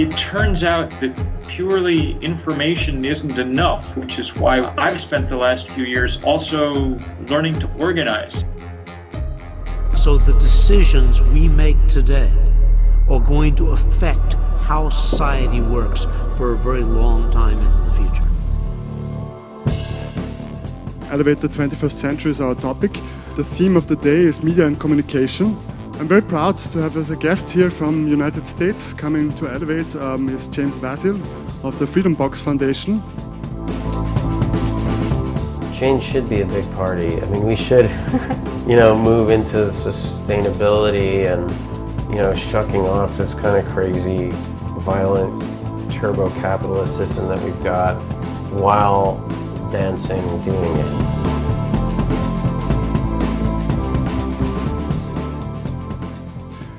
It turns out that purely information isn't enough, which is why I've spent the last few years also learning to organize. So the decisions we make today are going to affect how society works for a very long time into the future. Elevate the 21st Century is our topic. The theme of the day is media and communication. I'm very proud to have as a guest here from United States coming to Elevate um, is James Vasile of the Freedom Box Foundation. Change should be a big party. I mean, we should, you know, move into sustainability and, you know, shucking off this kind of crazy, violent, turbo capitalist system that we've got while dancing, and doing it.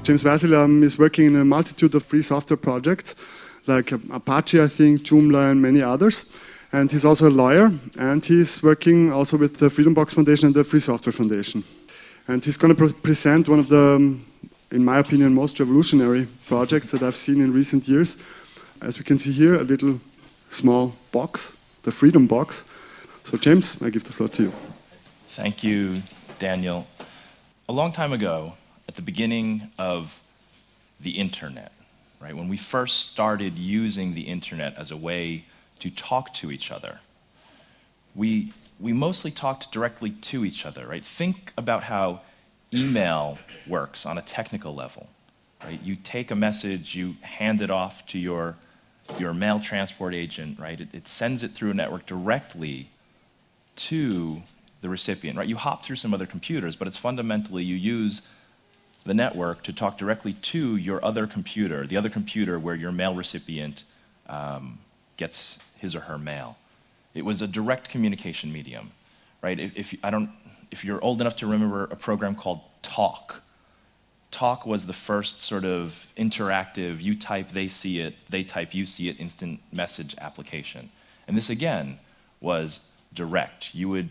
James Vasile um, is working in a multitude of free software projects, like Apache, I think, Joomla, and many others. And he's also a lawyer, and he's working also with the Freedom Box Foundation and the Free Software Foundation. And he's going to pre present one of the, um, in my opinion, most revolutionary projects that I've seen in recent years. As we can see here, a little small box, the Freedom Box. So, James, I give the floor to you. Thank you, Daniel. A long time ago, at the beginning of the internet, right? When we first started using the internet as a way to talk to each other, we, we mostly talked directly to each other, right? Think about how email works on a technical level, right? You take a message, you hand it off to your, your mail transport agent, right? It, it sends it through a network directly to the recipient, right? You hop through some other computers, but it's fundamentally you use the network to talk directly to your other computer, the other computer where your mail recipient um, gets his or her mail. It was a direct communication medium, right? If, if, I don't, if you're old enough to remember a program called Talk, Talk was the first sort of interactive, you type, they see it, they type, you see it, instant message application. And this again was direct. You would,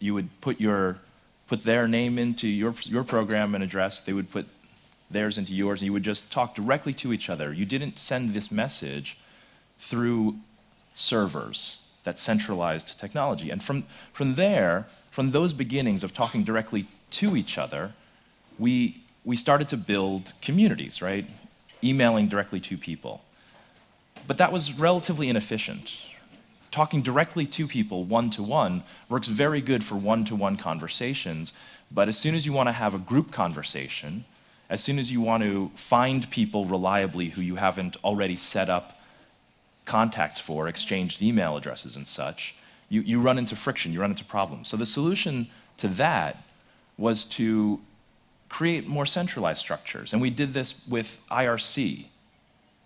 you would put your put their name into your, your program and address, they would put theirs into yours, and you would just talk directly to each other. You didn't send this message through servers that centralized technology. And from, from there, from those beginnings of talking directly to each other, we, we started to build communities, right? Emailing directly to people. But that was relatively inefficient talking directly to people one to one works very good for one to one conversations. But as soon as you want to have a group conversation, as soon as you want to find people reliably who you haven't already set up contacts for, exchanged email addresses and such, you, you run into friction, you run into problems. So the solution to that was to create more centralized structures. And we did this with IRC,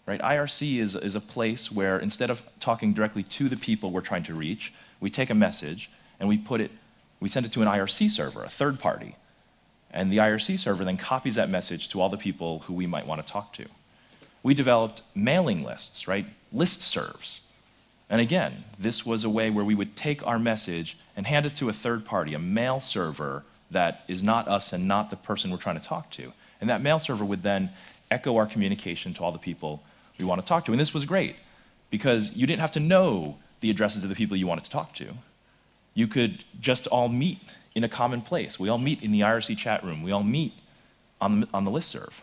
Right? IRC is, is a place where instead of talking directly to the people we're trying to reach, we take a message and we put it, we send it to an IRC server, a third party. And the IRC server then copies that message to all the people who we might want to talk to. We developed mailing lists, right? List serves. And again, this was a way where we would take our message and hand it to a third party, a mail server that is not us and not the person we're trying to talk to. And that mail server would then echo our communication to all the people we want to talk to. And this was great because you didn't have to know the addresses of the people you wanted to talk to. You could just all meet in a common place. We all meet in the IRC chat room. We all meet on the, on the listserv.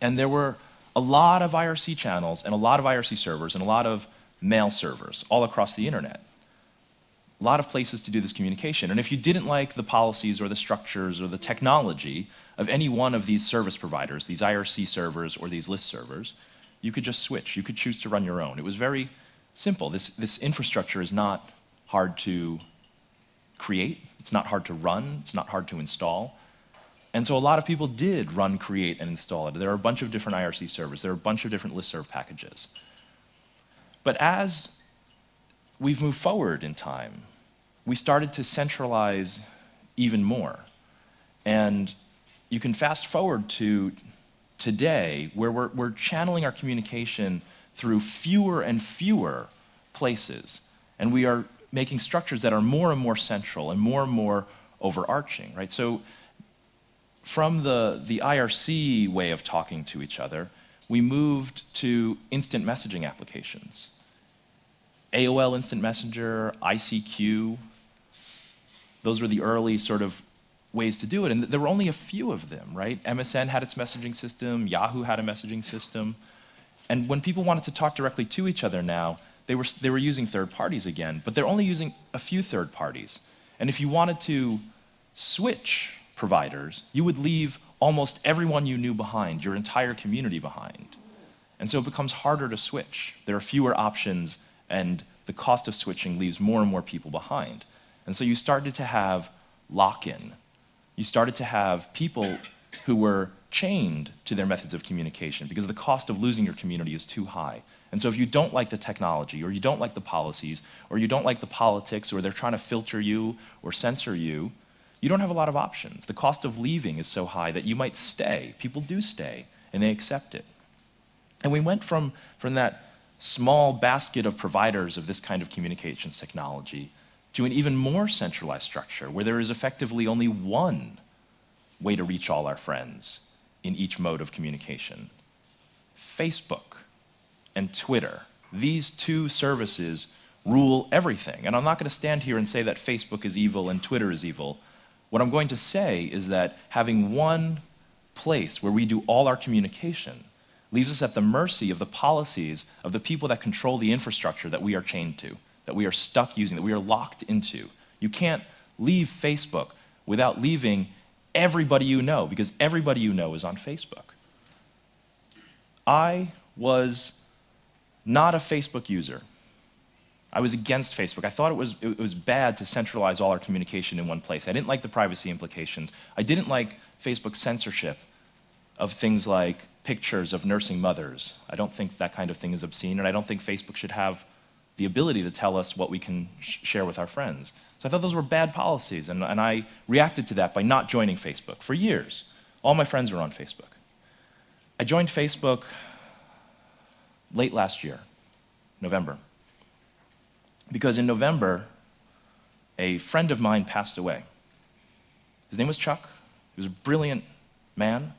And there were a lot of IRC channels and a lot of IRC servers and a lot of mail servers all across the internet. A lot of places to do this communication. And if you didn't like the policies or the structures or the technology of any one of these service providers, these IRC servers or these list servers, you could just switch. You could choose to run your own. It was very simple. This, this infrastructure is not hard to create, it's not hard to run, it's not hard to install. And so a lot of people did run, create, and install it. There are a bunch of different IRC servers, there are a bunch of different listserv packages. But as we've moved forward in time, we started to centralize even more. And you can fast forward to today where we're, we're channeling our communication through fewer and fewer places. And we are making structures that are more and more central and more and more overarching, right? So from the, the IRC way of talking to each other, we moved to instant messaging applications. AOL Instant Messenger, ICQ, those were the early sort of ways to do it. And there were only a few of them, right? MSN had its messaging system, Yahoo had a messaging system. And when people wanted to talk directly to each other now, they were, they were using third parties again, but they're only using a few third parties. And if you wanted to switch providers, you would leave almost everyone you knew behind, your entire community behind. And so it becomes harder to switch. There are fewer options, and the cost of switching leaves more and more people behind. And so you started to have lock in. You started to have people who were chained to their methods of communication because the cost of losing your community is too high. And so if you don't like the technology, or you don't like the policies, or you don't like the politics, or they're trying to filter you or censor you, you don't have a lot of options. The cost of leaving is so high that you might stay. People do stay, and they accept it. And we went from, from that small basket of providers of this kind of communications technology to an even more centralized structure where there is effectively only one way to reach all our friends in each mode of communication Facebook and Twitter. These two services rule everything. And I'm not going to stand here and say that Facebook is evil and Twitter is evil. What I'm going to say is that having one place where we do all our communication leaves us at the mercy of the policies of the people that control the infrastructure that we are chained to that we are stuck using, that we are locked into. You can't leave Facebook without leaving everybody you know, because everybody you know is on Facebook. I was not a Facebook user. I was against Facebook. I thought it was, it was bad to centralize all our communication in one place. I didn't like the privacy implications. I didn't like Facebook's censorship of things like pictures of nursing mothers. I don't think that kind of thing is obscene, and I don't think Facebook should have the ability to tell us what we can sh- share with our friends. So I thought those were bad policies, and, and I reacted to that by not joining Facebook for years. All my friends were on Facebook. I joined Facebook late last year, November, because in November, a friend of mine passed away. His name was Chuck. He was a brilliant man,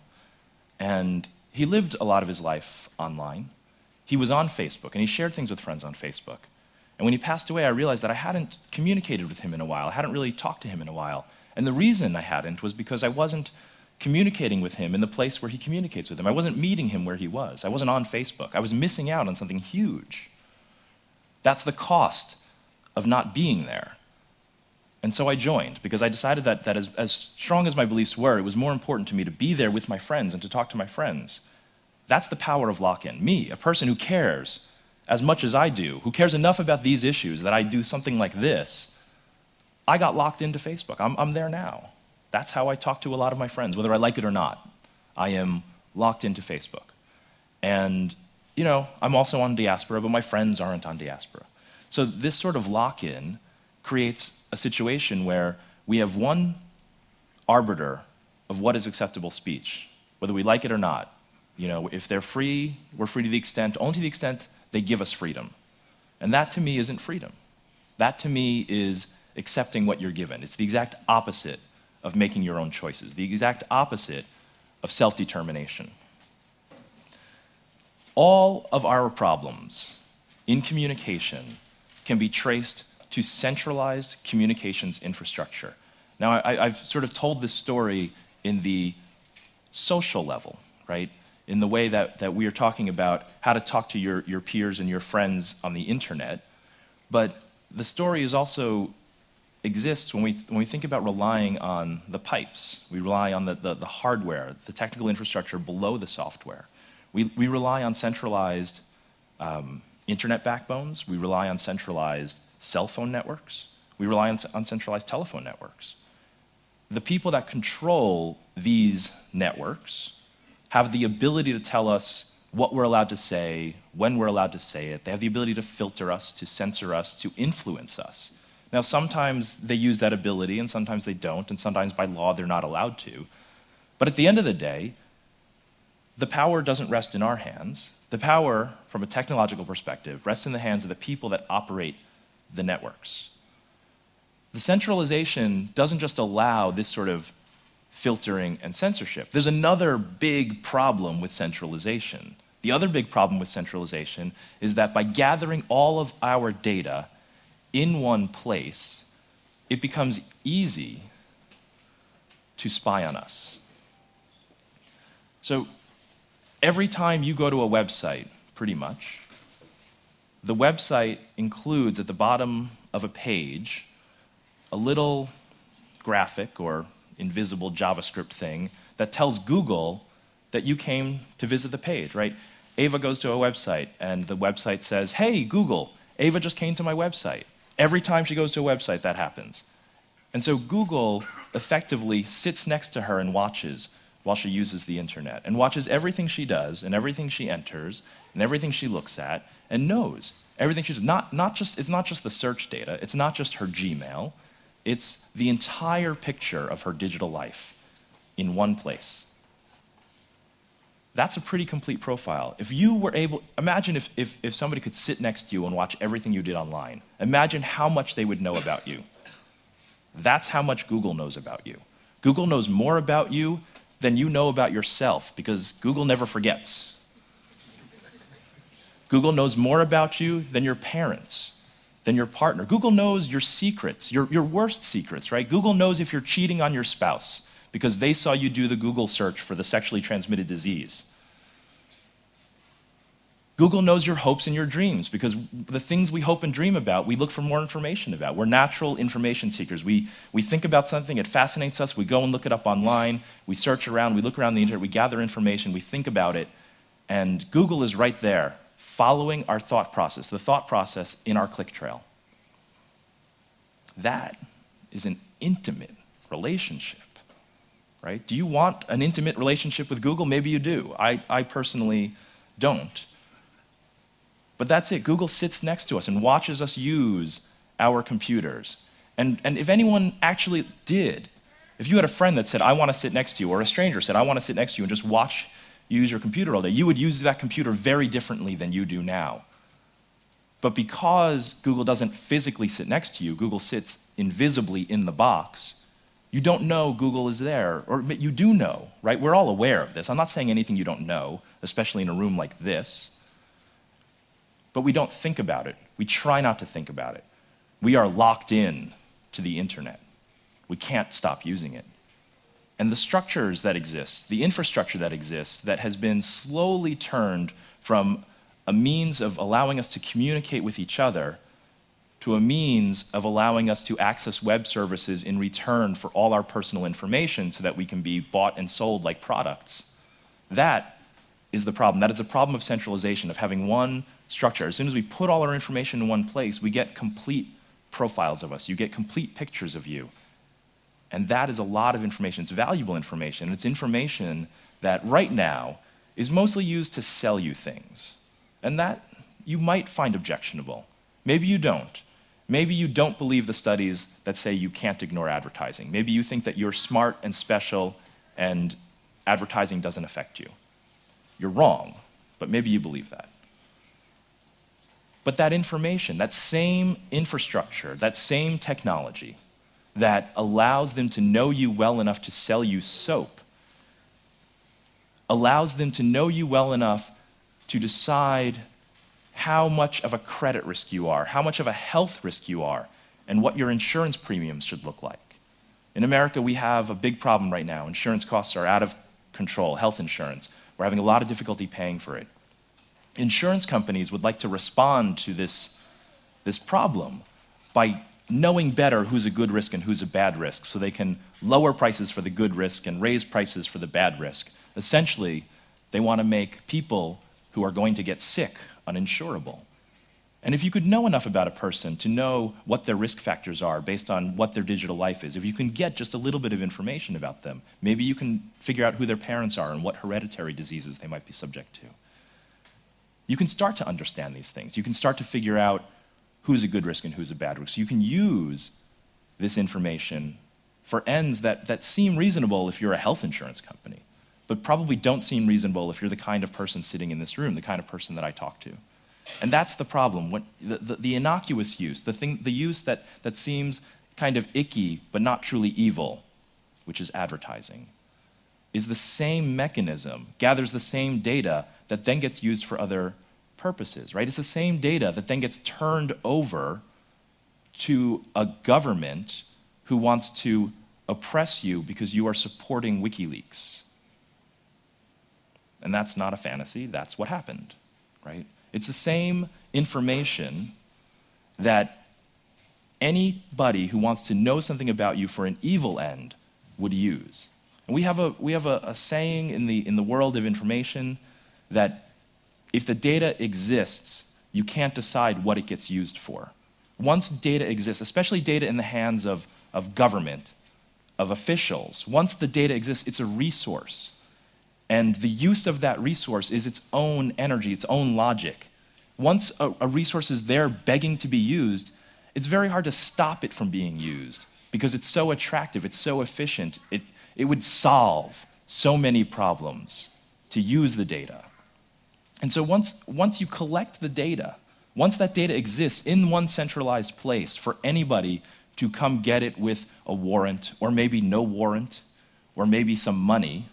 and he lived a lot of his life online he was on Facebook and he shared things with friends on Facebook. And when he passed away, I realized that I hadn't communicated with him in a while. I hadn't really talked to him in a while. And the reason I hadn't was because I wasn't communicating with him in the place where he communicates with him. I wasn't meeting him where he was. I wasn't on Facebook. I was missing out on something huge. That's the cost of not being there. And so I joined because I decided that, that as, as strong as my beliefs were, it was more important to me to be there with my friends and to talk to my friends that's the power of lock in. Me, a person who cares as much as I do, who cares enough about these issues that I do something like this, I got locked into Facebook. I'm, I'm there now. That's how I talk to a lot of my friends, whether I like it or not. I am locked into Facebook. And, you know, I'm also on diaspora, but my friends aren't on diaspora. So this sort of lock in creates a situation where we have one arbiter of what is acceptable speech, whether we like it or not. You know, if they're free, we're free to the extent, only to the extent they give us freedom. And that to me isn't freedom. That to me is accepting what you're given. It's the exact opposite of making your own choices, the exact opposite of self determination. All of our problems in communication can be traced to centralized communications infrastructure. Now, I, have sort of told this story in the social level, right? In the way that, that we are talking about how to talk to your, your peers and your friends on the internet. But the story is also exists when we, when we think about relying on the pipes. We rely on the, the, the hardware, the technical infrastructure below the software. We, we rely on centralized um, internet backbones. We rely on centralized cell phone networks. We rely on, on centralized telephone networks. The people that control these networks have the ability to tell us what we're allowed to say, when we're allowed to say it. They have the ability to filter us, to censor us, to influence us. Now, sometimes they use that ability, and sometimes they don't, and sometimes by law they're not allowed to. But at the end of the day, the power doesn't rest in our hands. The power, from a technological perspective, rests in the hands of the people that operate the networks. The centralization doesn't just allow this sort of filtering, and censorship. There's another big problem with centralization. The other big problem with centralization is that by gathering all of our data in one place, it becomes easy to spy on us. So every time you go to a website, pretty much, the website includes at the bottom of a page a little graphic or invisible JavaScript thing that tells Google that you came to visit the page, right? Ava goes to a website and the website says, Hey, Google, Ava just came to my website. Every time she goes to a website, that happens. And so Google effectively sits next to her and watches while she uses the internet and watches everything she does and everything she enters and everything she looks at and knows everything she does. Not, not just, it's not just the search data, it's not just her Gmail, it's the entire picture of her digital life in one place. That's a pretty complete profile. If you were able, imagine if, if, if somebody could sit next to you and watch everything you did online. Imagine how much they would know about you. That's how much Google knows about you. Google knows more about you than you know about yourself because Google never forgets. Google knows more about you than your parents, than your partner. Google knows your secrets, your, your worst secrets, right? Google knows if you're cheating on your spouse because they saw you do the Google search for the sexually transmitted disease. Google knows your hopes and your dreams because the things we hope and dream about, we look for more information about. We're natural information seekers. We, we think about something, it fascinates us, we go and look it up online, we search around, we look around the internet, we gather information, we think about it, and Google is right there following our thought process, the thought process in our click trail. That is an intimate relationship right? Do you want an intimate relationship with Google? Maybe you do. I, I personally don't. But that's it. Google sits next to us and watches us use our computers. And, and if anyone actually did, if you had a friend that said, I want to sit next to you, or a stranger said, I want to sit next to you and just watch you use your computer all day, you would use that computer very differently than you do now. But because Google doesn't physically sit next to you, Google sits invisibly in the box, you don't know Google is there, or you do know, right? We're all aware of this. I'm not saying anything you don't know, especially in a room like this, but we don't think about it. We try not to think about it. We are locked in to the internet. We can't stop using it. And the structures that exist, the infrastructure that exists, that has been slowly turned from a means of allowing us to communicate with each other to a means of allowing us to access web services in return for all our personal information so that we can be bought and sold like products. That is the problem. That is the problem of centralization, of having one structure. As soon as we put all our information in one place, we get complete profiles of us, you get complete pictures of you. And that is a lot of information. It's valuable information. It's information that right now is mostly used to sell you things. And that you might find objectionable. Maybe you don't. Maybe you don't believe the studies that say you can't ignore advertising. Maybe you think that you're smart and special and advertising doesn't affect you. You're wrong, but maybe you believe that. But that information, that same infrastructure, that same technology that allows them to know you well enough to sell you soap, allows them to know you well enough to decide how much of a credit risk you are, how much of a health risk you are, and what your insurance premiums should look like. In America, we have a big problem right now. Insurance costs are out of control, health insurance. We're having a lot of difficulty paying for it. Insurance companies would like to respond to this, this problem by knowing better who's a good risk and who's a bad risk so they can lower prices for the good risk and raise prices for the bad risk. Essentially, they want to make people who are going to get sick uninsurable. And if you could know enough about a person to know what their risk factors are based on what their digital life is, if you can get just a little bit of information about them, maybe you can figure out who their parents are and what hereditary diseases they might be subject to. You can start to understand these things. You can start to figure out who's a good risk and who's a bad risk. You can use this information for ends that, that seem reasonable if you're a health insurance company but probably don't seem reasonable if you're the kind of person sitting in this room, the kind of person that I talk to. And that's the problem. When, the, the, the, innocuous use, the, thing, the use that, that seems kind of icky but not truly evil, which is advertising, is the same mechanism, gathers the same data that then gets used for other purposes, right? It's the same data that then gets turned over to a government who wants to oppress you because you are supporting WikiLeaks. And that's not a fantasy, that's what happened, right? It's the same information that anybody who wants to know something about you for an evil end would use. And we have a, we have a, a saying in the, in the world of information that if the data exists, you can't decide what it gets used for. Once data exists, especially data in the hands of, of government, of officials, once the data exists, it's a resource. And the use of that resource is its own energy, its own logic. Once a, a resource is there begging to be used, it's very hard to stop it from being used because it's so attractive, it's so efficient, it, it would solve so many problems to use the data. And so once, once you collect the data, once that data exists in one centralized place for anybody to come get it with a warrant, or maybe no warrant, or maybe some money,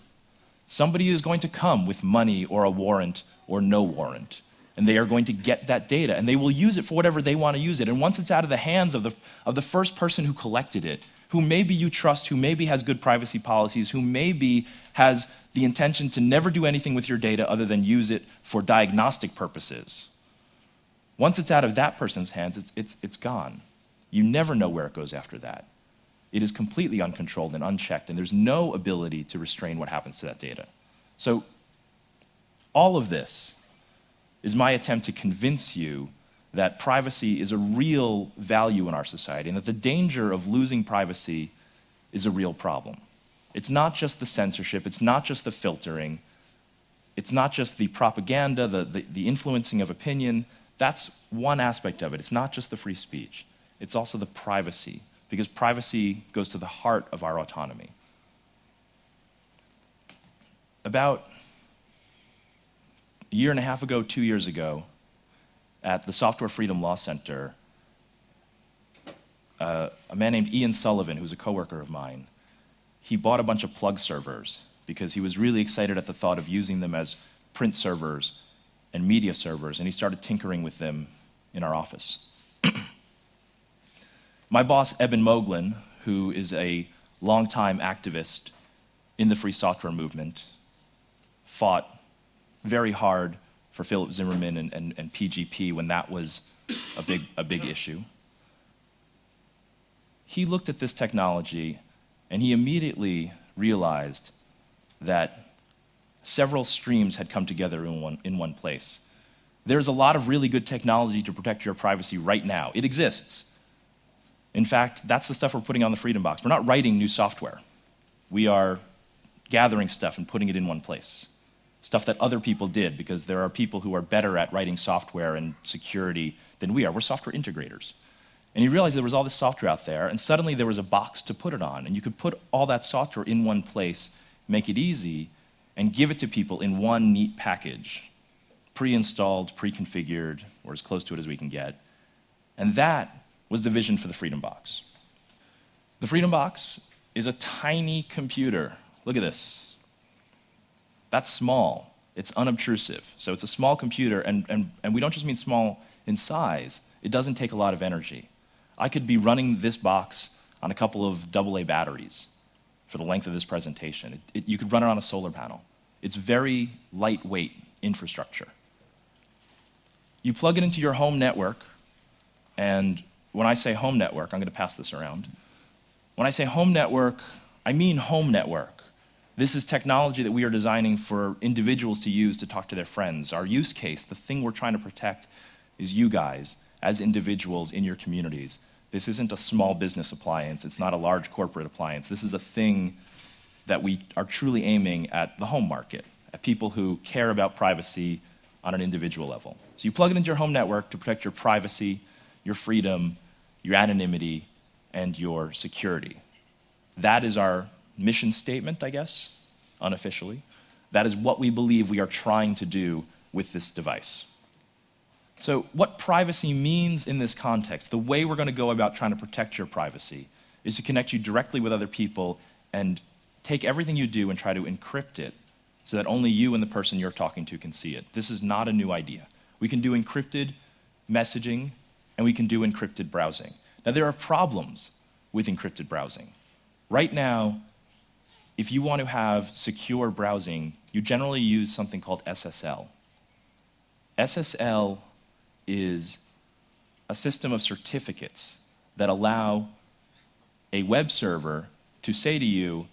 somebody is going to come with money or a warrant or no warrant and they are going to get that data and they will use it for whatever they want to use it. And once it's out of the hands of the, of the first person who collected it, who maybe you trust, who maybe has good privacy policies, who maybe has the intention to never do anything with your data other than use it for diagnostic purposes. Once it's out of that person's hands, it's, it's, it's gone. You never know where it goes after that. It is completely uncontrolled and unchecked, and there's no ability to restrain what happens to that data. So, all of this is my attempt to convince you that privacy is a real value in our society and that the danger of losing privacy is a real problem. It's not just the censorship, it's not just the filtering, it's not just the propaganda, the, the, the, influencing of opinion. That's one aspect of it. It's not just the free speech, it's also the privacy, because privacy goes to the heart of our autonomy. About a year and a half ago, two years ago, at the Software Freedom Law Center, uh, a man named Ian Sullivan, who's a coworker of mine, he bought a bunch of plug servers because he was really excited at the thought of using them as print servers and media servers, and he started tinkering with them in our office. My boss, Eben Moglen, who is a longtime activist in the free software movement, fought very hard for Philip Zimmermann and, and, and PGP when that was a big, a big issue. He looked at this technology and he immediately realized that several streams had come together in one, in one place. There's a lot of really good technology to protect your privacy right now. It exists. In fact, that's the stuff we're putting on the Freedom Box. We're not writing new software, we are gathering stuff and putting it in one place stuff that other people did because there are people who are better at writing software and security than we are. We're software integrators. And he realized there was all this software out there, and suddenly there was a box to put it on. And you could put all that software in one place, make it easy, and give it to people in one neat package pre installed, pre configured, or as close to it as we can get. And that was the vision for the Freedom Box. The Freedom Box is a tiny computer. Look at this. That's small. It's unobtrusive. So it's a small computer, and, and, and we don't just mean small in size, it doesn't take a lot of energy. I could be running this box on a couple of AA batteries for the length of this presentation. It, it, you could run it on a solar panel. It's very lightweight infrastructure. You plug it into your home network, and when I say home network, I'm going to pass this around. When I say home network, I mean home network. This is technology that we are designing for individuals to use to talk to their friends. Our use case, the thing we're trying to protect, is you guys as individuals in your communities. This isn't a small business appliance, it's not a large corporate appliance. This is a thing that we are truly aiming at the home market, at people who care about privacy on an individual level. So you plug it into your home network to protect your privacy, your freedom, your anonymity, and your security. That is our mission statement, I guess, unofficially. That is what we believe we are trying to do with this device. So, what privacy means in this context, the way we're going to go about trying to protect your privacy, is to connect you directly with other people and take everything you do and try to encrypt it so that only you and the person you're talking to can see it. This is not a new idea. We can do encrypted messaging and we can do encrypted browsing. Now, there are problems with encrypted browsing. Right now, if you want to have secure browsing, you generally use something called SSL. SSL is a system of certificates that allow a web server to say to you,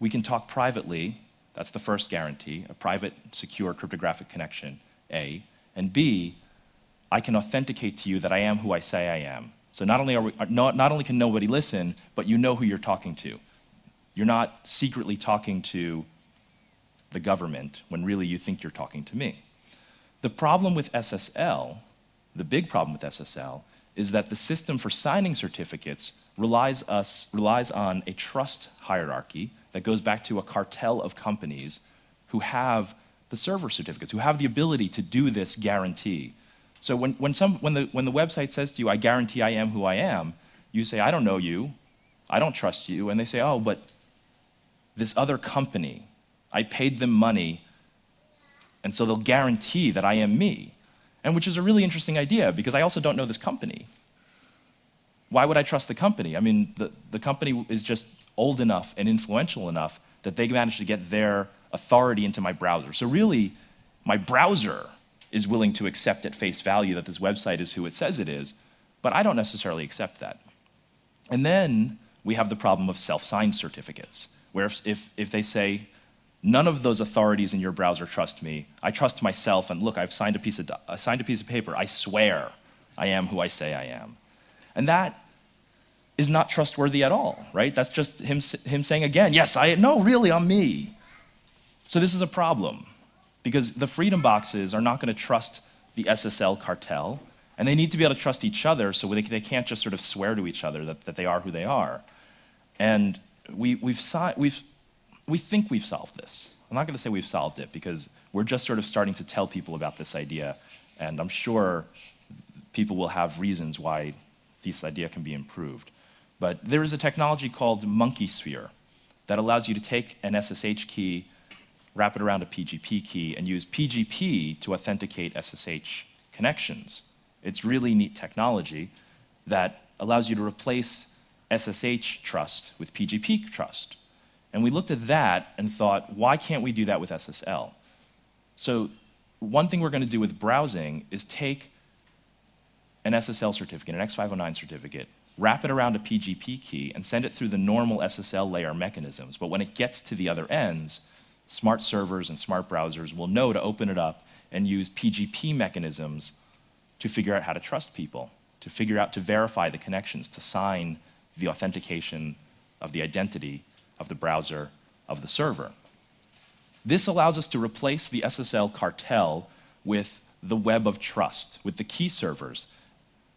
we can talk privately, that's the first guarantee, a private, secure cryptographic connection, A, and B, I can authenticate to you that I am who I say I am. So not only, are we, not, not only can nobody listen, but you know who you're talking to. You're not secretly talking to the government when really you think you're talking to me. The problem with SSL, the big problem with SSL, is that the system for signing certificates relies, us, relies on a trust hierarchy that goes back to a cartel of companies who have the server certificates, who have the ability to do this guarantee. So when, when, some, when, the, when the website says to you, I guarantee I am who I am, you say, I don't know you, I don't trust you, and they say, oh, but this other company, I paid them money, and so they'll guarantee that I am me. And which is a really interesting idea because I also don't know this company. Why would I trust the company? I mean, the, the company is just old enough and influential enough that they managed to get their authority into my browser. So, really, my browser is willing to accept at face value that this website is who it says it is, but I don't necessarily accept that. And then we have the problem of self signed certificates where if, if, if they say, none of those authorities in your browser trust me, I trust myself, and look, I've signed a piece of, I signed a piece of paper, I swear I am who I say I am. And that is not trustworthy at all, right? That's just him, him saying again, yes, I, no, really, I'm me. So this is a problem because the freedom boxes are not going to trust the SSL cartel, and they need to be able to trust each other so they, they can't just sort of swear to each other that, that they are who they are. And we, we've, we've, we think we've solved this. I'm not going to say we've solved it because we're just sort of starting to tell people about this idea, and I'm sure people will have reasons why this idea can be improved. But there is a technology called Monkeysphere that allows you to take an SSH key, wrap it around a PGP key, and use PGP to authenticate SSH connections. It's really neat technology that allows you to replace SSH trust with PGP trust. And we looked at that and thought, why can't we do that with SSL? So, one thing we're going to do with browsing is take an SSL certificate, an X509 certificate, wrap it around a PGP key, and send it through the normal SSL layer mechanisms. But when it gets to the other ends, smart servers and smart browsers will know to open it up and use PGP mechanisms to figure out how to trust people, to figure out to verify the connections, to sign the authentication of the identity of the browser of the server. This allows us to replace the SSL cartel with the web of trust, with the key servers.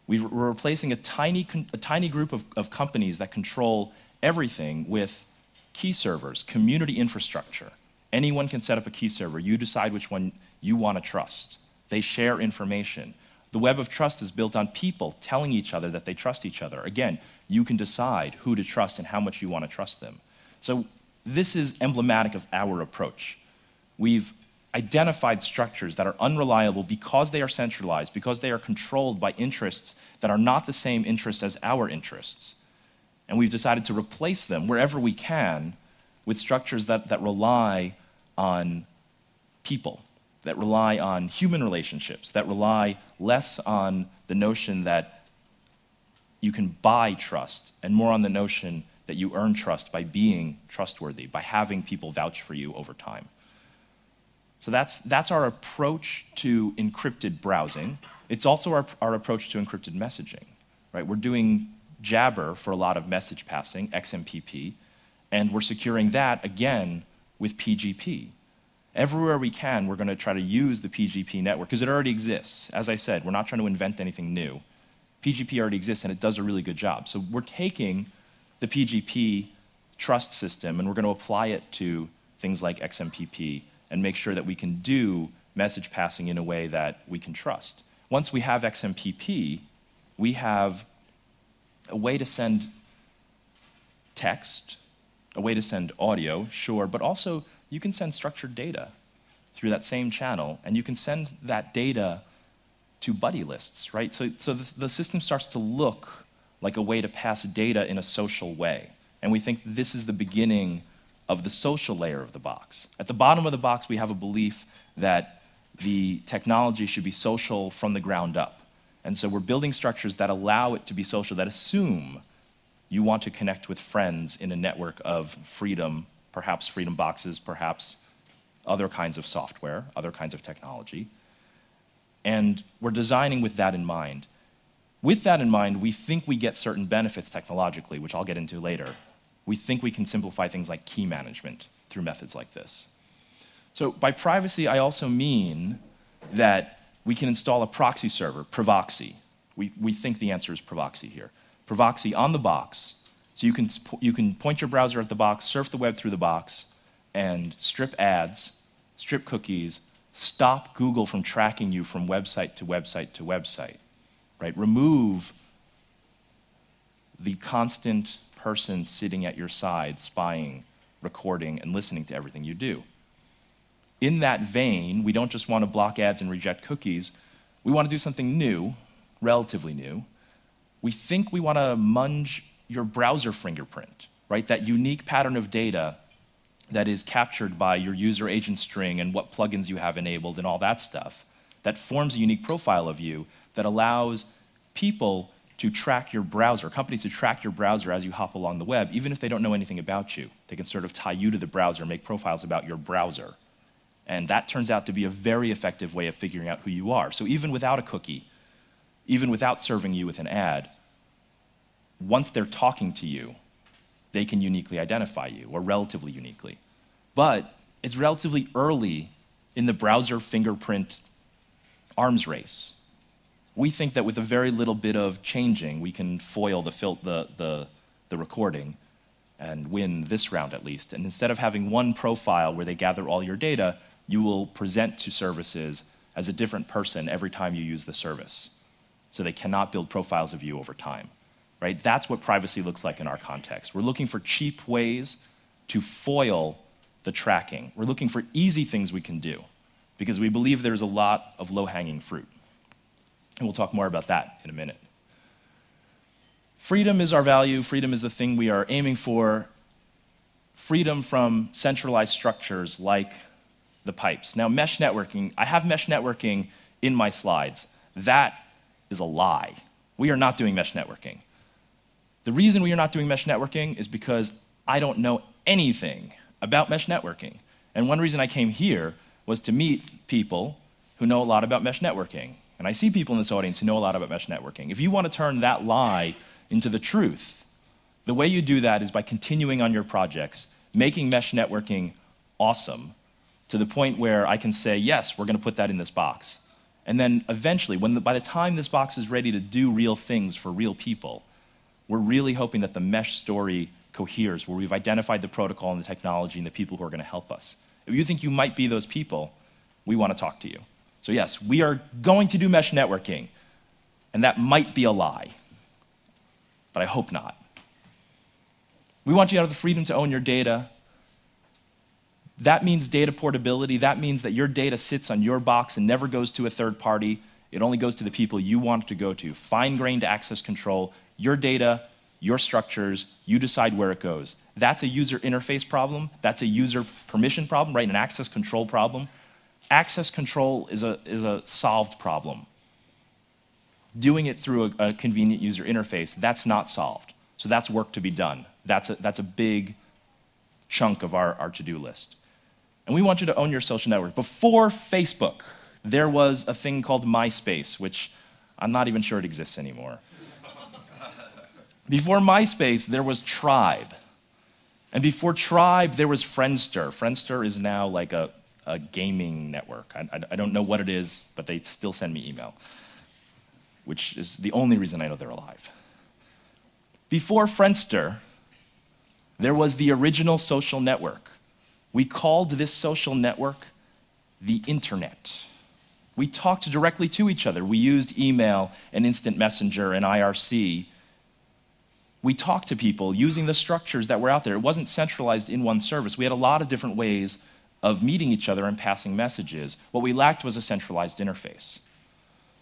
We're replacing a tiny, a tiny group of, of companies that control everything with key servers, community infrastructure. Anyone can set up a key server. You decide which one you want to trust. They share information. The web of trust is built on people telling each other that they trust each other. Again, you can decide who to trust and how much you want to trust them. So, this is emblematic of our approach. We've identified structures that are unreliable because they are centralized, because they are controlled by interests that are not the same interests as our interests. And we've decided to replace them wherever we can with structures that, that rely on people, that rely on human relationships, that rely less on the notion that you can buy trust, and more on the notion that you earn trust by being trustworthy, by having people vouch for you over time. So that's, that's our approach to encrypted browsing. It's also our, our approach to encrypted messaging. Right? We're doing Jabber for a lot of message passing, XMPP, and we're securing that again with PGP. Everywhere we can, we're going to try to use the PGP network because it already exists. As I said, we're not trying to invent anything new. PGP already exists and it does a really good job. So we're taking the PGP trust system and we're going to apply it to things like XMPP and make sure that we can do message passing in a way that we can trust. Once we have XMPP, we have a way to send text, a way to send audio, sure, but also you can send structured data through that same channel, and you can send that data to buddy lists, right? So, so the, the system starts to look like a way to pass data in a social way. And we think this is the beginning of the social layer of the box. At the bottom of the box, we have a belief that the technology should be social from the ground up. And so we're building structures that allow it to be social, that assume you want to connect with friends in a network of freedom, perhaps freedom boxes, perhaps other kinds of software, other kinds of technology. And we're designing with that in mind. With that in mind, we think we get certain benefits technologically, which I'll get into later. We think we can simplify things like key management through methods like this. So, by privacy, I also mean that we can install a proxy server, Privoxy. We, we think the answer is Privoxy here. Privoxy on the box. So you can, you can point your browser at the box, surf the web through the box, and strip ads, strip cookies, stop Google from tracking you from website to website to website, right? Remove the constant person sitting at your side, spying, recording, and listening to everything you do. In that vein, we don't just want to block ads and reject cookies, we want to do something new, relatively new. We think we want to munge your browser fingerprint, right? That unique pattern of data that is captured by your user agent string and what plugins you have enabled and all that stuff that forms a unique profile of you that allows people to track your browser, companies to track your browser as you hop along the web, even if they don't know anything about you. They can sort of tie you to the browser, make profiles about your browser. And that turns out to be a very effective way of figuring out who you are. So even without a cookie, even without serving you with an ad, once they're talking to you, they can uniquely identify you, or relatively uniquely. But it's relatively early in the browser fingerprint arms race. We think that with a very little bit of changing, we can foil the, fil- the, the, the recording and win this round at least. And instead of having one profile where they gather all your data, you will present to services as a different person every time you use the service. So they cannot build profiles of you over time right? That's what privacy looks like in our context. We're looking for cheap ways to foil the tracking. We're looking for easy things we can do because we believe there's a lot of low hanging fruit. And we'll talk more about that in a minute. Freedom is our value, freedom is the thing we are aiming for. Freedom from centralized structures like the pipes. Now, mesh networking, I have mesh networking in my slides. That is a lie. We are not doing mesh networking. The reason we are not doing mesh networking is because I don't know anything about mesh networking. And one reason I came here was to meet people who know a lot about mesh networking. And I see people in this audience who know a lot about mesh networking. If you want to turn that lie into the truth, the way you do that is by continuing on your projects, making mesh networking awesome to the point where I can say, yes, we're going to put that in this box. And then eventually, when the, by the time this box is ready to do real things for real people, we're really hoping that the mesh story coheres, where we've identified the protocol and the technology and the people who are going to help us. If you think you might be those people, we want to talk to you. So, yes, we are going to do mesh networking, and that might be a lie, but I hope not. We want you to have the freedom to own your data. That means data portability. That means that your data sits on your box and never goes to a third party. It only goes to the people you want it to go to. Fine grained access control your data, your structures, you decide where it goes. That's a user interface problem. That's a user permission problem, right? An access control problem. Access control is a, is a solved problem. Doing it through a, a convenient user interface, that's not solved. So that's work to be done. That's a, that's a big chunk of our, our to do list. And we want you to own your social network. Before Facebook, there was a thing called MySpace, which I'm not even sure it exists anymore. Before MySpace, there was Tribe. And before Tribe, there was Friendster. Friendster is now like a, a gaming network. I, I, don't know what it is, but they still send me email, which is the only reason I know they're alive. Before Friendster, there was the original social network. We called this social network the internet. We talked directly to each other. We used email and instant messenger and IRC we talked to people using the structures that were out there. It wasn't centralized in one service. We had a lot of different ways of meeting each other and passing messages. What we lacked was a centralized interface.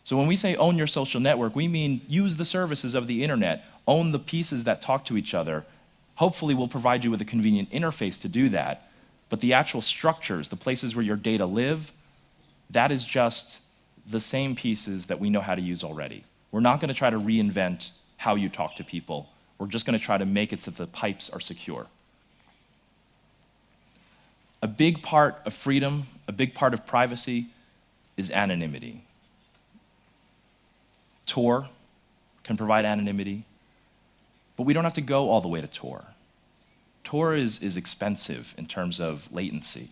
So when we say own your social network, we mean use the services of the internet, own the pieces that talk to each other. Hopefully, we'll provide you with a convenient interface to do that. But the actual structures, the places where your data live, that is just the same pieces that we know how to use already. We're not going to try to reinvent how you talk to people. We're just going to try to make it so the pipes are secure. A big part of freedom, a big part of privacy is anonymity. Tor can provide anonymity, but we don't have to go all the way to Tor. Tor is, is expensive in terms of latency.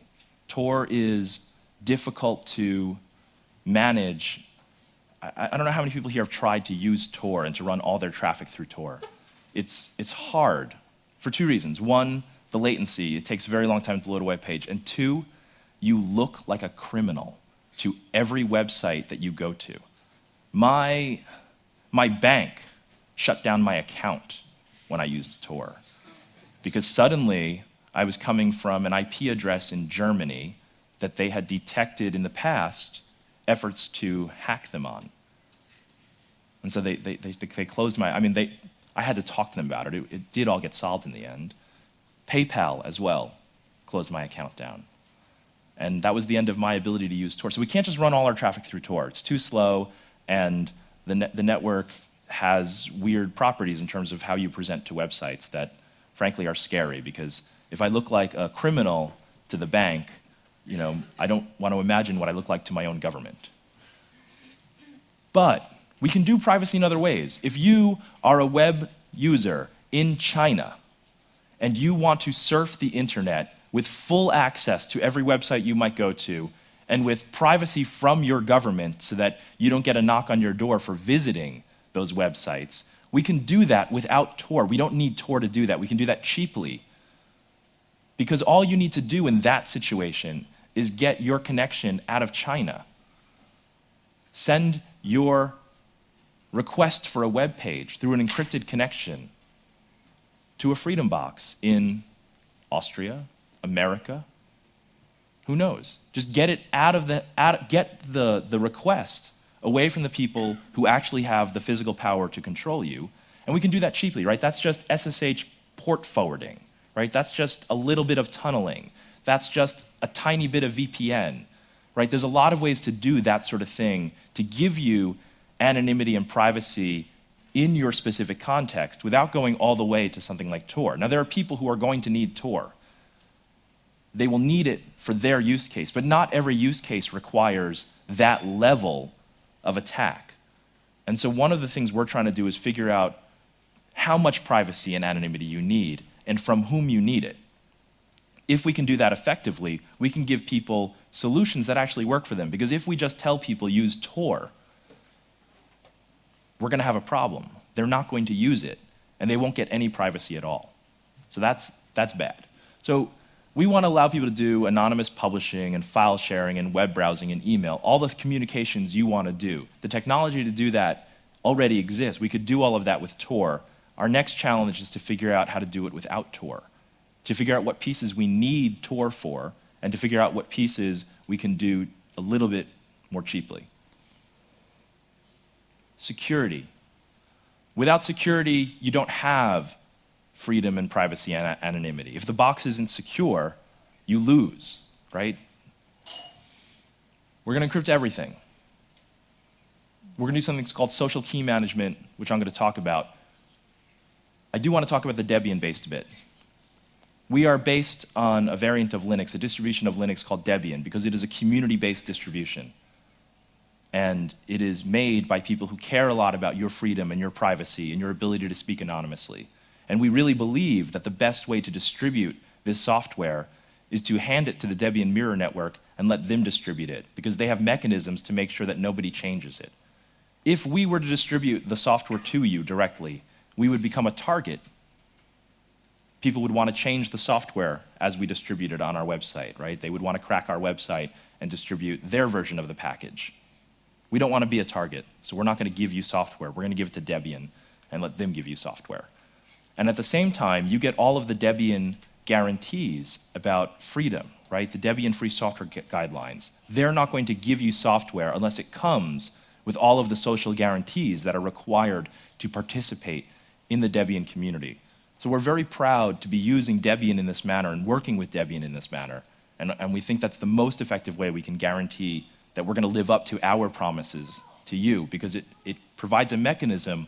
Tor is difficult to manage. I don't know how many people here have tried to use Tor and to run all their traffic through Tor. It's, it's hard for two reasons. One, the latency, it takes a very long time to load a web page. And two, you look like a criminal to every website that you go to. My, my bank shut down my account when I used Tor because suddenly I was coming from an IP address in Germany that they had detected in the past efforts to hack them on. And so they, they, they, they closed my, I mean, they, I had to talk to them about it. it. It did all get solved in the end. PayPal as well closed my account down. And that was the end of my ability to use Tor. So we can't just run all our traffic through Tor. It's too slow, and the, ne- the network has weird properties in terms of how you present to websites that, frankly, are scary. Because if I look like a criminal to the bank, you know, I don't want to imagine what I look like to my own government. But we can do privacy in other ways. If you are a web user in China and you want to surf the internet with full access to every website you might go to, and with privacy from your government so that you don't get a knock on your door for visiting those websites, we can do that without Tor. We don't need Tor to do that. We can do that cheaply. Because all you need to do in that situation is get your connection out of China. Send your request for a web page through an encrypted connection to a freedom box in Austria, America. Who knows? Just get it out of the out, get the, the request away from the people who actually have the physical power to control you. And we can do that cheaply, right? That's just SSH port forwarding, right? That's just a little bit of tunneling. That's just a tiny bit of VPN, right? There's a lot of ways to do that sort of thing to give you anonymity and privacy in your specific context without going all the way to something like Tor. Now, there are people who are going to need Tor. They will need it for their use case, but not every use case requires that level of attack. And so, one of the things we're trying to do is figure out how much privacy and anonymity you need and from whom you need it. If we can do that effectively, we can give people solutions that actually work for them. Because if we just tell people use Tor, we're going to have a problem. They're not going to use it, and they won't get any privacy at all. So that's, that's bad. So we want to allow people to do anonymous publishing and file sharing and web browsing and email, all the communications you want to do. The technology to do that already exists. We could do all of that with Tor. Our next challenge is to figure out how to do it without Tor, to figure out what pieces we need Tor for, and to figure out what pieces we can do a little bit more cheaply. Security. Without security, you don't have freedom and privacy and anonymity. If the box isn't secure, you lose, right? We're going to encrypt everything. We're going to do something called social key management, which I'm going to talk about. I do want to talk about the Debian based bit. We are based on a variant of Linux, a distribution of Linux called Debian, because it is a community based distribution and it is made by people who care a lot about your freedom and your privacy and your ability to speak anonymously. And we really believe that the best way to distribute this software is to hand it to the Debian Mirror Network and let them distribute it, because they have mechanisms to make sure that nobody changes it. If we were to distribute the software to you directly, we would become a target. People would want to change the software as we distribute it on our website, right? They would want to crack our website and distribute their version of the package. We don't want to be a target, so we're not going to give you software. We're going to give it to Debian and let them give you software. And at the same time, you get all of the Debian guarantees about freedom, right? The Debian Free Software Guidelines. They're not going to give you software unless it comes with all of the social guarantees that are required to participate in the Debian community. So we're very proud to be using Debian in this manner and working with Debian in this manner. And, and we think that's the most effective way we can guarantee that we're going to live up to our promises to you because it, it provides a mechanism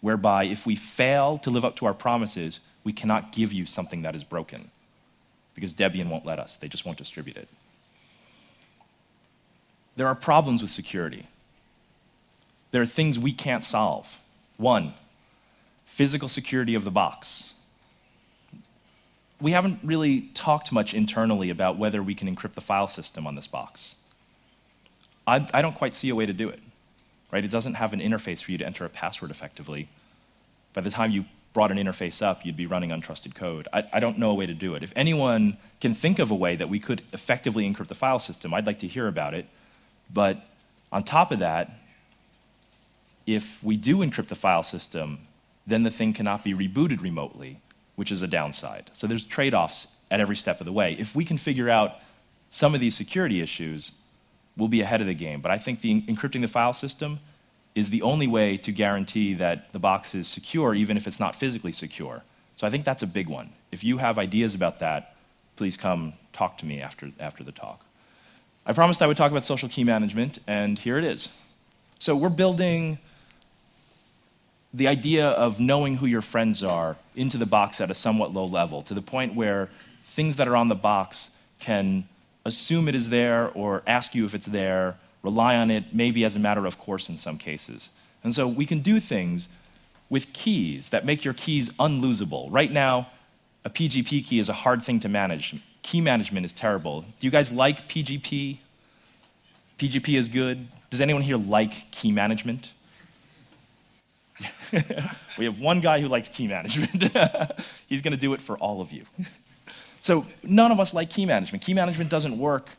whereby if we fail to live up to our promises, we cannot give you something that is broken because Debian won't let us. They just won't distribute it. There are problems with security. There are things we can't solve. One, physical security of the box. We haven't really talked much internally about whether we can encrypt the file system on this box. I, I don't quite see a way to do it, right? It doesn't have an interface for you to enter a password effectively. By the time you brought an interface up, you'd be running untrusted code. I, I, don't know a way to do it. If anyone can think of a way that we could effectively encrypt the file system, I'd like to hear about it. But on top of that, if we do encrypt the file system, then the thing cannot be rebooted remotely, which is a downside. So there's trade offs at every step of the way. If we can figure out some of these security issues, we'll be ahead of the game. But I think the encrypting the file system is the only way to guarantee that the box is secure, even if it's not physically secure. So I think that's a big one. If you have ideas about that, please come talk to me after, after the talk. I promised I would talk about social key management, and here it is. So we're building the idea of knowing who your friends are into the box at a somewhat low level, to the point where things that are on the box can assume it is there or ask you if it's there, rely on it maybe as a matter of course in some cases. And so we can do things with keys that make your keys unlosable. Right now, a PGP key is a hard thing to manage. Key management is terrible. Do you guys like PGP? PGP is good. Does anyone here like key management? we have one guy who likes key management. He's going to do it for all of you. so, none of us like key management. Key management doesn't work,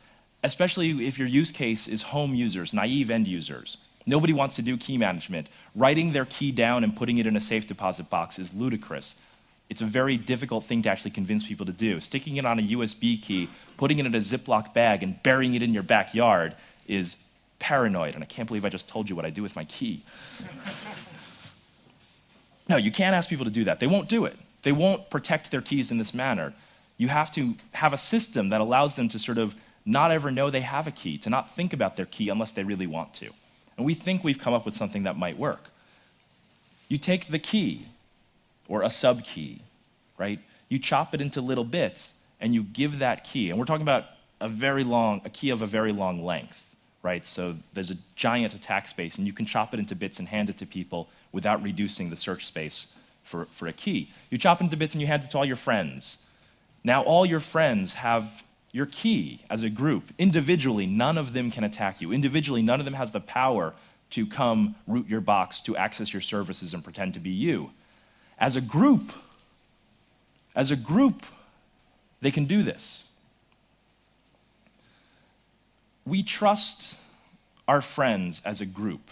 especially if your use case is home users, naive end users. Nobody wants to do key management. Writing their key down and putting it in a safe deposit box is ludicrous. It's a very difficult thing to actually convince people to do. Sticking it on a USB key, putting it in a Ziploc bag, and burying it in your backyard is paranoid. And I can't believe I just told you what I do with my key. No, you can't ask people to do that. They won't do it. They won't protect their keys in this manner. You have to have a system that allows them to sort of not ever know they have a key, to not think about their key unless they really want to. And we think we've come up with something that might work. You take the key, or a sub key, right? You chop it into little bits and you give that key. And we're talking about a very long, a key of a very long length, right? So there's a giant attack space and you can chop it into bits and hand it to people without reducing the search space for, for a key. You chop into bits and you hand it to all your friends. Now, all your friends have your key as a group. Individually, none of them can attack you. Individually, none of them has the power to come root your box, to access your services, and pretend to be you. As a group, as a group, they can do this. We trust our friends as a group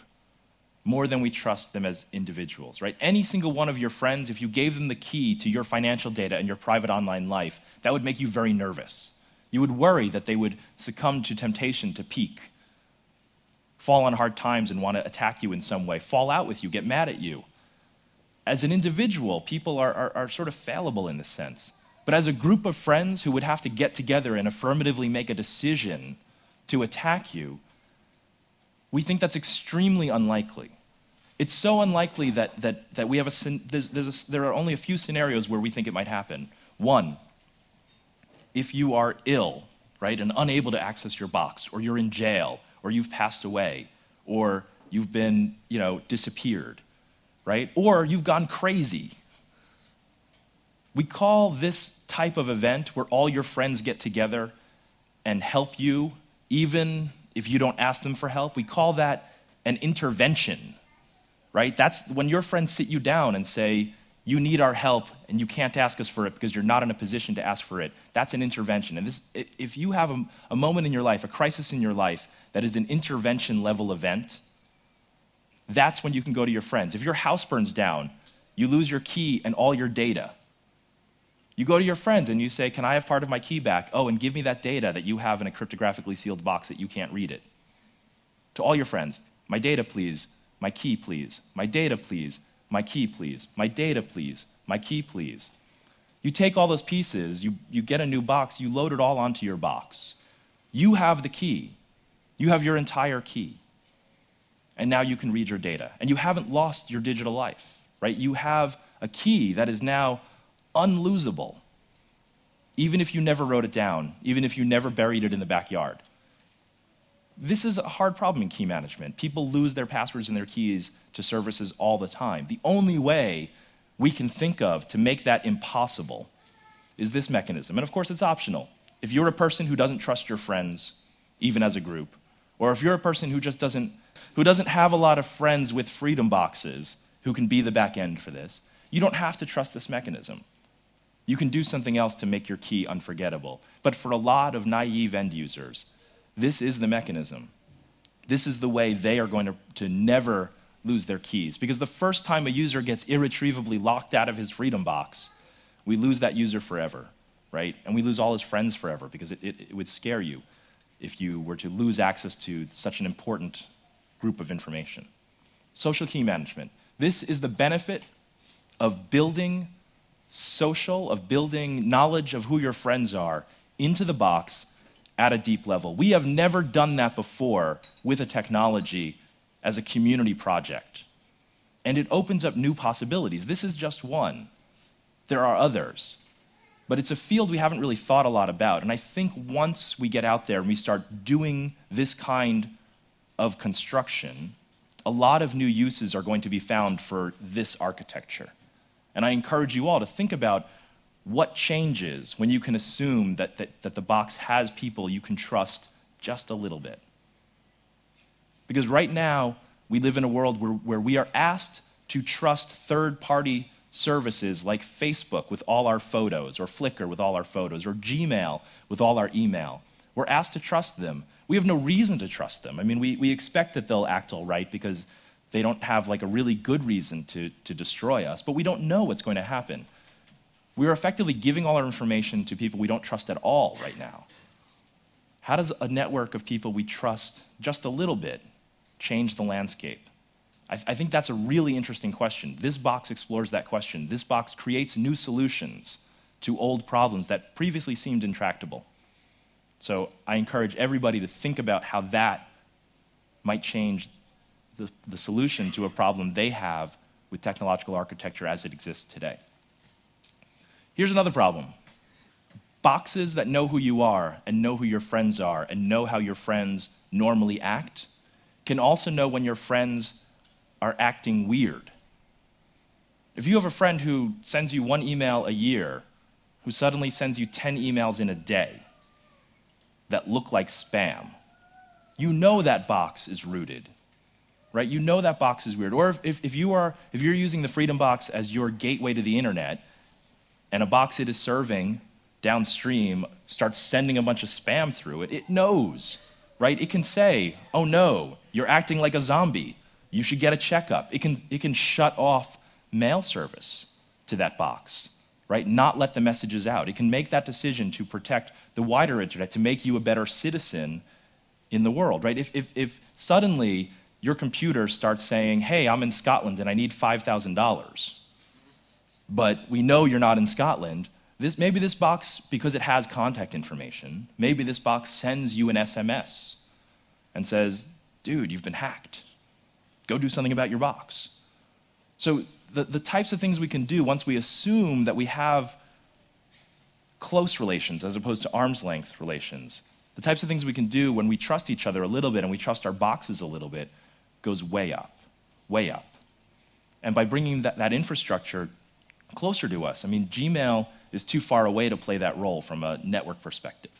more than we trust them as individuals, right? Any single one of your friends, if you gave them the key to your financial data and your private online life, that would make you very nervous. You would worry that they would succumb to temptation to peek, fall on hard times and want to attack you in some way, fall out with you, get mad at you. As an individual, people are, are, are sort of fallible in this sense. But as a group of friends who would have to get together and affirmatively make a decision to attack you, we think that's extremely unlikely. It's so unlikely that, that, that we have a, there's, there's a, there are only a few scenarios where we think it might happen. One, if you are ill, right, and unable to access your box, or you're in jail, or you've passed away, or you've been, you know, disappeared, right? Or you've gone crazy. We call this type of event where all your friends get together and help you, even if you don't ask them for help, we call that an intervention right? That's when your friends sit you down and say, you need our help and you can't ask us for it because you're not in a position to ask for it. That's an intervention. And this, if you have a, a moment in your life, a crisis in your life that is an intervention level event, that's when you can go to your friends. If your house burns down, you lose your key and all your data. You go to your friends and you say, Can I have part of my key back? Oh, and give me that data that you have in a cryptographically sealed box that you can't read it. To all your friends, my data, please. My key, please. My data, please. My key, please. My data, please. My key, please. You take all those pieces, you, you get a new box, you load it all onto your box. You have the key. You have your entire key. And now you can read your data. And you haven't lost your digital life, right? You have a key that is now unlosable, even if you never wrote it down, even if you never buried it in the backyard. This is a hard problem in key management. People lose their passwords and their keys to services all the time. The only way we can think of to make that impossible is this mechanism. And of course, it's optional. If you're a person who doesn't trust your friends, even as a group, or if you're a person who just doesn't, who doesn't have a lot of friends with freedom boxes who can be the back end for this, you don't have to trust this mechanism. You can do something else to make your key unforgettable. But for a lot of naive end users, this is the mechanism. This is the way they are going to, to never lose their keys. Because the first time a user gets irretrievably locked out of his freedom box, we lose that user forever, right? And we lose all his friends forever because it, it, it would scare you if you were to lose access to such an important group of information. Social key management. This is the benefit of building social, of building knowledge of who your friends are into the box at a deep level. We have never done that before with a technology as a community project. And it opens up new possibilities. This is just one, there are others. But it's a field we haven't really thought a lot about. And I think once we get out there and we start doing this kind of construction, a lot of new uses are going to be found for this architecture. And I encourage you all to think about what changes when you can assume that, that, that the box has people you can trust just a little bit. Because right now, we live in a world where, where we are asked to trust third party services like Facebook with all our photos, or Flickr with all our photos, or Gmail with all our email. We're asked to trust them. We have no reason to trust them. I mean, we, we expect that they'll act all right because they don't have like a really good reason to, to destroy us, but we don't know what's going to happen. We are effectively giving all our information to people we don't trust at all right now. How does a network of people we trust just a little bit change the landscape? I, th- I think that's a really interesting question. This box explores that question. This box creates new solutions to old problems that previously seemed intractable. So I encourage everybody to think about how that might change the, the solution to a problem they have with technological architecture as it exists today. Here's another problem boxes that know who you are and know who your friends are and know how your friends normally act can also know when your friends are acting weird. If you have a friend who sends you one email a year, who suddenly sends you 10 emails in a day that look like spam, you know that box is rooted right? You know that box is weird. Or if, if, you are, if you're using the Freedom Box as your gateway to the internet, and a box it is serving downstream starts sending a bunch of spam through it, it knows, right? It can say, oh no, you're acting like a zombie. You should get a checkup. It can, it can shut off mail service to that box, right? Not let the messages out. It can make that decision to protect the wider internet, to make you a better citizen in the world, right? If, if, if suddenly your computer starts saying, hey, I'm in Scotland and I need $5,000, but we know you're not in Scotland, this, maybe this box, because it has contact information, maybe this box sends you an SMS and says, dude, you've been hacked. Go do something about your box. So, the, the types of things we can do once we assume that we have close relations as opposed to arm's length relations, the types of things we can do when we trust each other a little bit and we trust our boxes a little bit goes way up, way up. And by bringing that, that infrastructure closer to us, I mean, Gmail is too far away to play that role from a network perspective.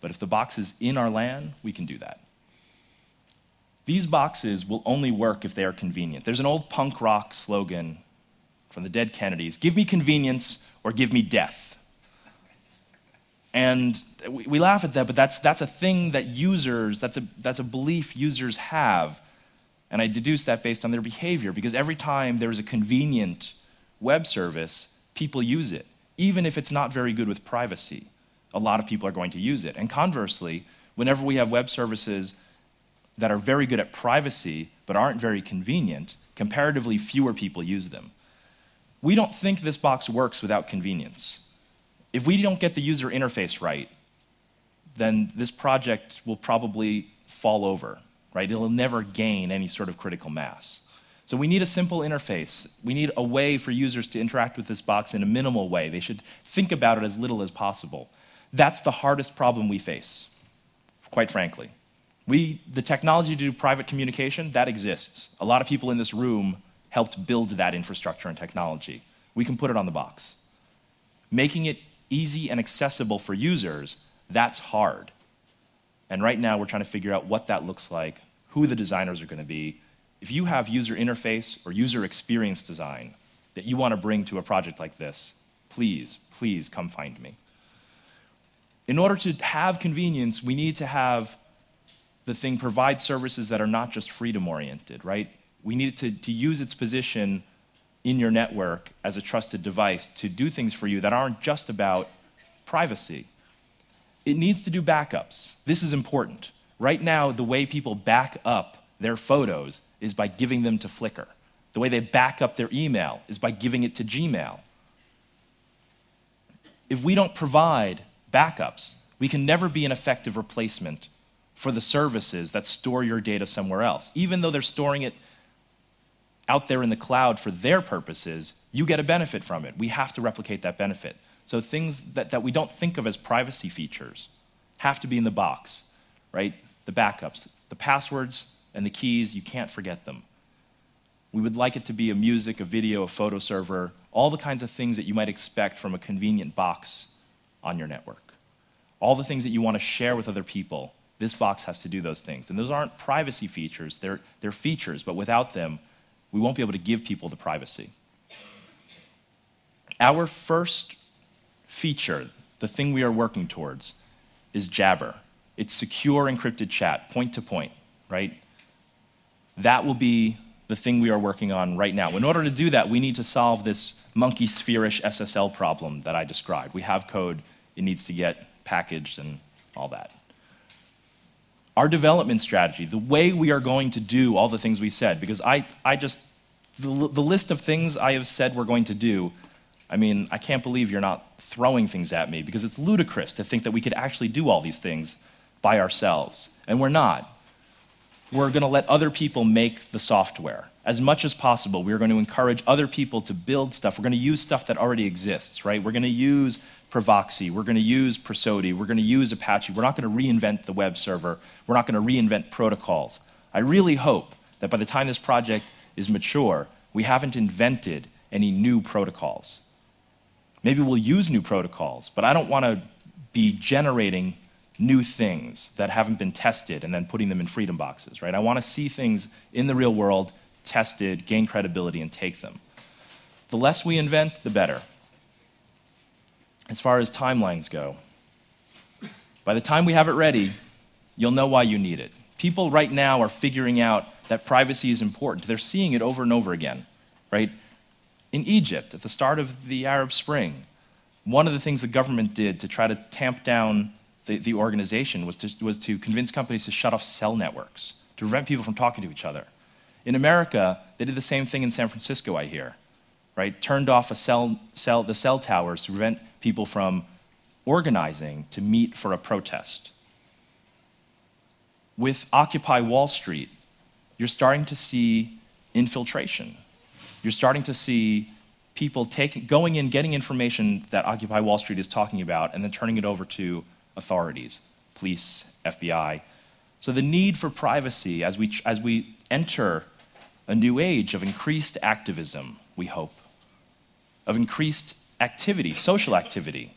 But if the box is in our LAN, we can do that. These boxes will only work if they are convenient. There's an old punk rock slogan from the Dead Kennedys give me convenience or give me death. And we, laugh at that, but that's, that's a thing that users, that's a, that's a belief users have and I deduce that based on their behavior because every time there is a convenient web service, people use it. even if it's not very good with privacy, a lot of people are going to use it. And conversely, whenever we have web services that are very good at privacy but aren't very convenient, comparatively fewer people use them. We don't think this box works without convenience. If we don't get the user interface right, then this project will probably fall over, right? It'll never gain any sort of critical mass. So we need a simple interface. We need a way for users to interact with this box in a minimal way. They should think about it as little as possible. That's the hardest problem we face, quite frankly. We, the technology to do private communication, that exists. A lot of people in this room helped build that infrastructure and technology. We can put it on the box. Making it easy and accessible for users, that's hard. And right now, we're trying to figure out what that looks like, who the designers are going to be, if you have user interface or user experience design that you want to bring to a project like this, please, please come find me. In order to have convenience, we need to have the thing provide services that are not just freedom oriented, right? We need it to, to use its position in your network as a trusted device to do things for you that aren't just about privacy. It needs to do backups. This is important. Right now, the way people back up their photos is by giving them to Flickr. The way they back up their email is by giving it to Gmail. If we don't provide backups, we can never be an effective replacement for the services that store your data somewhere else. Even though they're storing it out there in the cloud for their purposes, you get a benefit from it. We have to replicate that benefit. So things that, that we don't think of as privacy features have to be in the box, right? The backups, the passwords, and the keys, you can't forget them. We would like it to be a music, a video, a photo server, all the kinds of things that you might expect from a convenient box on your network. All the things that you want to share with other people, this box has to do those things. And those aren't privacy features, they're, they're features, but without them, we won't be able to give people the privacy. Our first feature, the thing we are working towards, is Jabber. It's secure encrypted chat, point to point, right? That will be the thing we are working on right now. In order to do that, we need to solve this Monkeysphere-ish SSL problem that I described. We have code, it needs to get packaged and all that. Our development strategy, the way we are going to do all the things we said, because I, I just, the, the list of things I have said we're going to do, I mean, I can't believe you're not throwing things at me because it's ludicrous to think that we could actually do all these things by ourselves. And we're not we're going to let other people make the software. As much as possible, we're going to encourage other people to build stuff. We're going to use stuff that already exists, right? We're going to use Privoxy, we're going to use Prosody, we're going to use Apache. We're not going to reinvent the web server, we're not going to reinvent protocols. I really hope that by the time this project is mature, we haven't invented any new protocols. Maybe we'll use new protocols, but I don't want to be generating new things that haven't been tested and then putting them in freedom boxes, right? I want to see things in the real world, tested, gain credibility, and take them. The less we invent, the better. As far as timelines go, by the time we have it ready, you'll know why you need it. People right now are figuring out that privacy is important. They're seeing it over and over again, right? In Egypt, at the start of the Arab Spring, one of the things the government did to try to tamp down the, the organization was to, was to convince companies to shut off cell networks, to prevent people from talking to each other. In America, they did the same thing in San Francisco, I hear, right? Turned off a cell, cell, the cell towers to prevent people from organizing to meet for a protest. With Occupy Wall Street, you're starting to see infiltration. You're starting to see people taking, going in, getting information that Occupy Wall Street is talking about, and then turning it over to authorities, police, FBI. So the need for privacy as we, as we enter a new age of increased activism, we hope, of increased activity, social activity.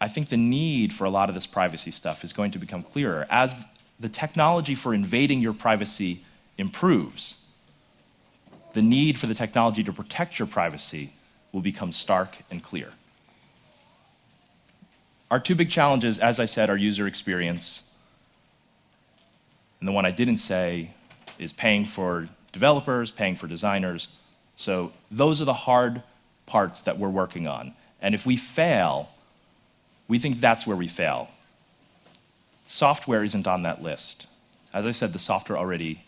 I think the need for a lot of this privacy stuff is going to become clearer as the technology for invading your privacy improves. The need for the technology to protect your privacy will become stark and clear. Our two big challenges, as I said, are user experience. And the one I didn't say is paying for developers, paying for designers. So those are the hard parts that we're working on. And if we fail, we think that's where we fail. Software isn't on that list. As I said, the software already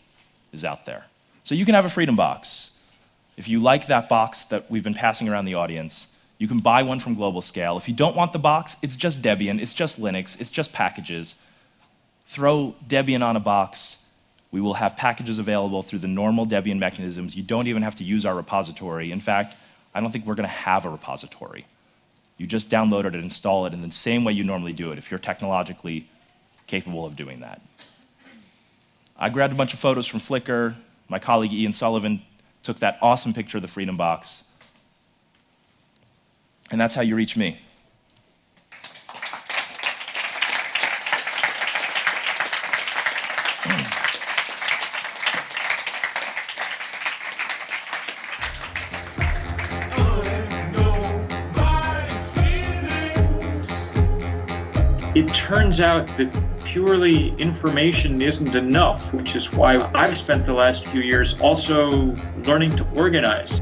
is out there. So you can have a Freedom Box. If you like that box that we've been passing around the audience, you can buy one from Global Scale. If you don't want the box, it's just Debian, it's just Linux, it's just packages. Throw Debian on a box. We will have packages available through the normal Debian mechanisms. You don't even have to use our repository. In fact, I don't think we're going to have a repository. You just download it and install it in the same way you normally do it if you're technologically capable of doing that. I grabbed a bunch of photos from Flickr. My colleague Ian Sullivan took that awesome picture of the Freedom Box. And that's how you reach me. It turns out that purely information isn't enough, which is why I've spent the last few years also learning to organize.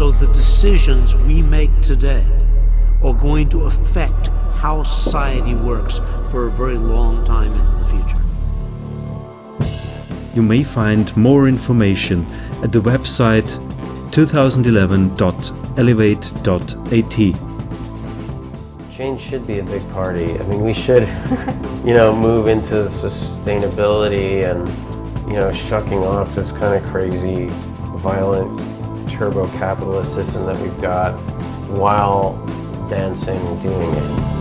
So the decisions we make today are going to affect how society works for a very long time into the future. You may find more information at the website 2011.elevate.at change should be a big party. I mean, we should, you know, move into sustainability and, you know, shucking off this kind of crazy, violent, turbo capitalist system that we've got while dancing and doing it.